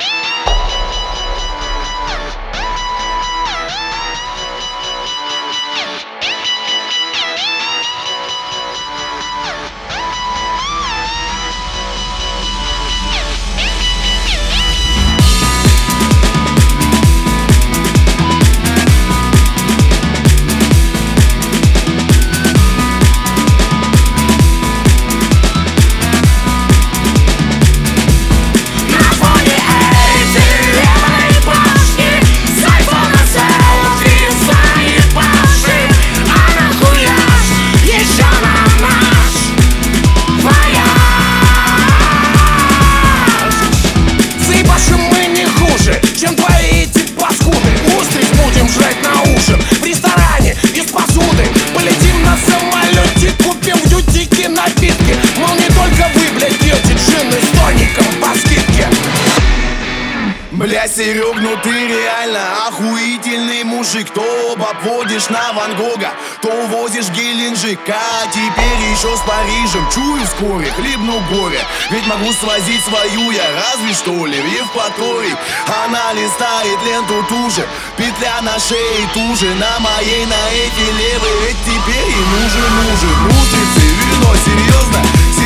Yeah! Бля, Серег, ну ты реально охуительный мужик. То обводишь на Ван Гога, то увозишь Геленджик. А теперь еще с Парижем, чую вскоре, хлебну горе. Ведь могу свозить свою я, разве что ли, в Евпаторий Она листает ленту туже, петля на шее туже, На моей, на эти левые, ведь теперь и нужен, нужен. Мутрицы, вино, серьезно,